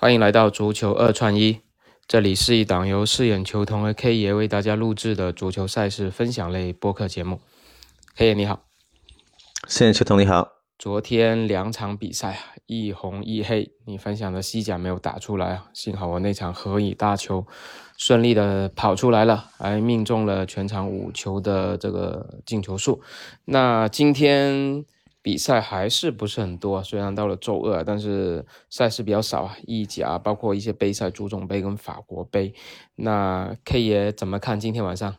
欢迎来到足球二串一，这里是一档由饰演球童和 K 爷为大家录制的足球赛事分享类播客节目。K 爷你好，饰演球童你好。昨天两场比赛啊，一红一黑，你分享的西甲没有打出来啊，幸好我那场何以大球顺利的跑出来了，还命中了全场五球的这个进球数。那今天。比赛还是不是很多，虽然到了周二，但是赛事比较少啊。意甲包括一些杯赛，足总杯跟法国杯。那 K 爷怎么看今天晚上？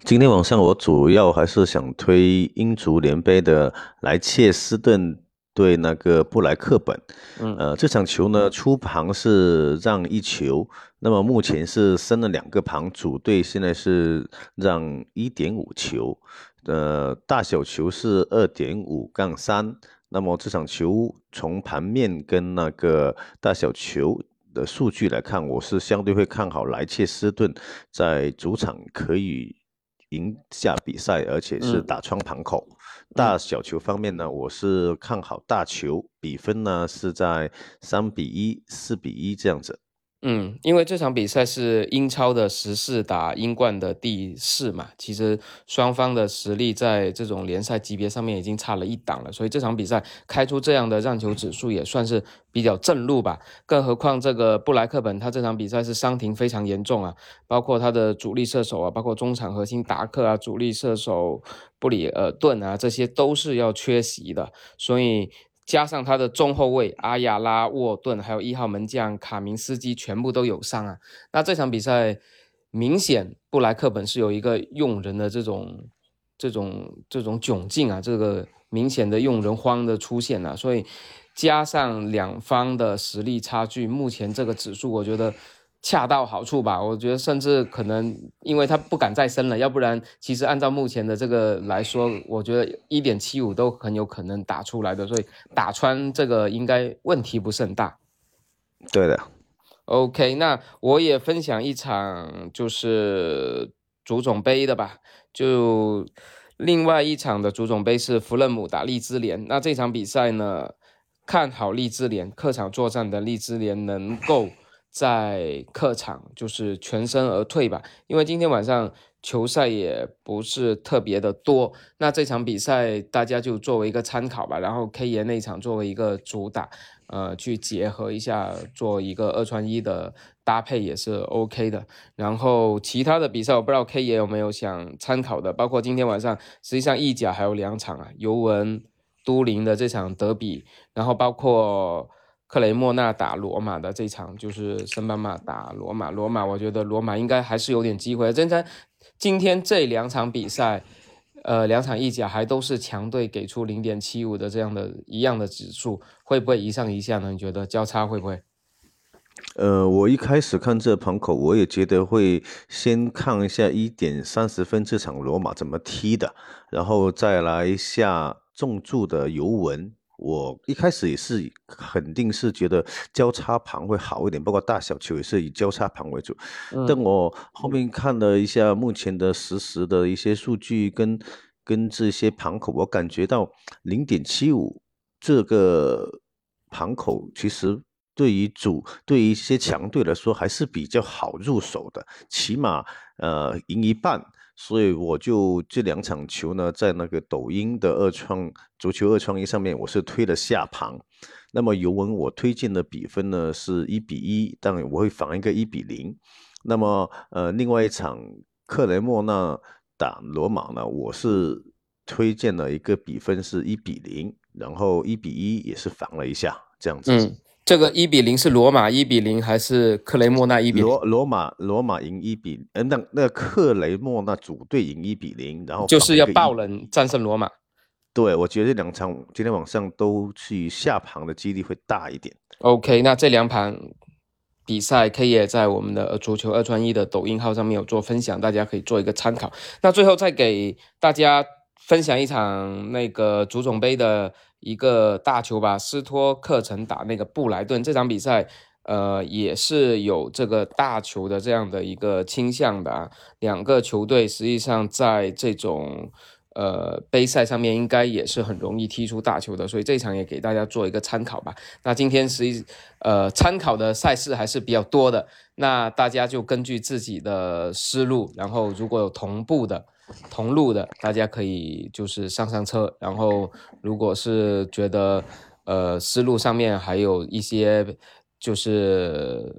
今天晚上我主要还是想推英足联杯的莱切斯顿对那个布莱克本。嗯，呃，这场球呢，出盘是让一球，那么目前是升了两个盘，主队现在是让一点五球。呃，大小球是二点五杠三，那么这场球从盘面跟那个大小球的数据来看，我是相对会看好莱切斯顿在主场可以赢下比赛，而且是打穿盘口。大小球方面呢，我是看好大球，比分呢是在三比一、四比一这样子。嗯，因为这场比赛是英超的十四打英冠的第四嘛，其实双方的实力在这种联赛级别上面已经差了一档了，所以这场比赛开出这样的让球指数也算是比较正路吧。更何况这个布莱克本他这场比赛是伤停非常严重啊，包括他的主力射手啊，包括中场核心达克啊，主力射手布里尔顿啊，这些都是要缺席的，所以。加上他的中后卫阿亚拉沃顿，还有一号门将卡明斯基全部都有伤啊。那这场比赛明显布莱克本是有一个用人的这种、这种、这种窘境啊，这个明显的用人荒的出现啊。所以加上两方的实力差距，目前这个指数我觉得。恰到好处吧，我觉得甚至可能，因为他不敢再升了，要不然其实按照目前的这个来说，我觉得一点七五都很有可能打出来的，所以打穿这个应该问题不是很大。对的，OK，那我也分享一场就是足总杯的吧，就另外一场的足总杯是弗勒姆打利兹联，那这场比赛呢，看好利兹联客场作战的利兹联能够。在客场就是全身而退吧，因为今天晚上球赛也不是特别的多，那这场比赛大家就作为一个参考吧。然后 K 爷那场作为一个主打，呃，去结合一下，做一个二穿一的搭配也是 OK 的。然后其他的比赛我不知道 K 爷有没有想参考的，包括今天晚上实际上意甲还有两场啊，尤文都灵的这场德比，然后包括。克雷莫纳打罗马的这场就是圣班马打罗马，罗马我觉得罗马应该还是有点机会。真的，今天这两场比赛，呃，两场意甲还都是强队给出零点七五的这样的一样的指数，会不会一上一下呢？你觉得交叉会不会？呃，我一开始看这盘口，我也觉得会先看一下一点三十分这场罗马怎么踢的，然后再来下重注的尤文。我一开始也是肯定是觉得交叉盘会好一点，包括大小球也是以交叉盘为主。但我后面看了一下目前的实时的一些数据跟跟这些盘口，我感觉到零点七五这个盘口其实对于主对于一些强队来说还是比较好入手的，起码呃赢一半。所以我就这两场球呢，在那个抖音的二创足球二创一上面，我是推了下盘。那么尤文我推荐的比分呢是一比一，当然我会防一个一比零。那么呃，另外一场克雷莫纳打罗马呢，我是推荐了一个比分是一比零，然后一比一也是防了一下这样子。这个一比零是罗马一比零还是克雷莫纳一比？罗罗马罗马赢一比，嗯，那那克雷莫纳主队赢一比零，然后就是要爆冷战胜罗马。对，我觉得这两场今天晚上都去下盘的几率会大一点。OK，那这两盘比赛 K 也在我们的足球二穿一的抖音号上面有做分享，大家可以做一个参考。那最后再给大家分享一场那个足总杯的。一个大球吧，斯托克城打那个布莱顿这场比赛，呃，也是有这个大球的这样的一个倾向的啊。两个球队实际上在这种呃杯赛上面应该也是很容易踢出大球的，所以这场也给大家做一个参考吧。那今天实际呃参考的赛事还是比较多的，那大家就根据自己的思路，然后如果有同步的。同路的，大家可以就是上上车，然后如果是觉得呃思路上面还有一些就是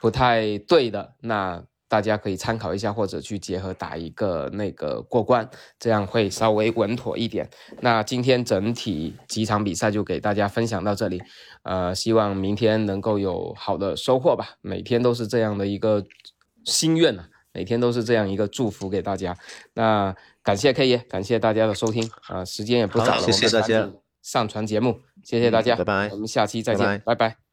不太对的，那大家可以参考一下，或者去结合打一个那个过关，这样会稍微稳妥一点。那今天整体几场比赛就给大家分享到这里，呃，希望明天能够有好的收获吧。每天都是这样的一个心愿啊。每天都是这样一个祝福给大家，那感谢 K 爷，感谢大家的收听啊，时间也不早了，谢谢大家上传节目，谢谢大家，拜拜，我们下期再见，拜拜。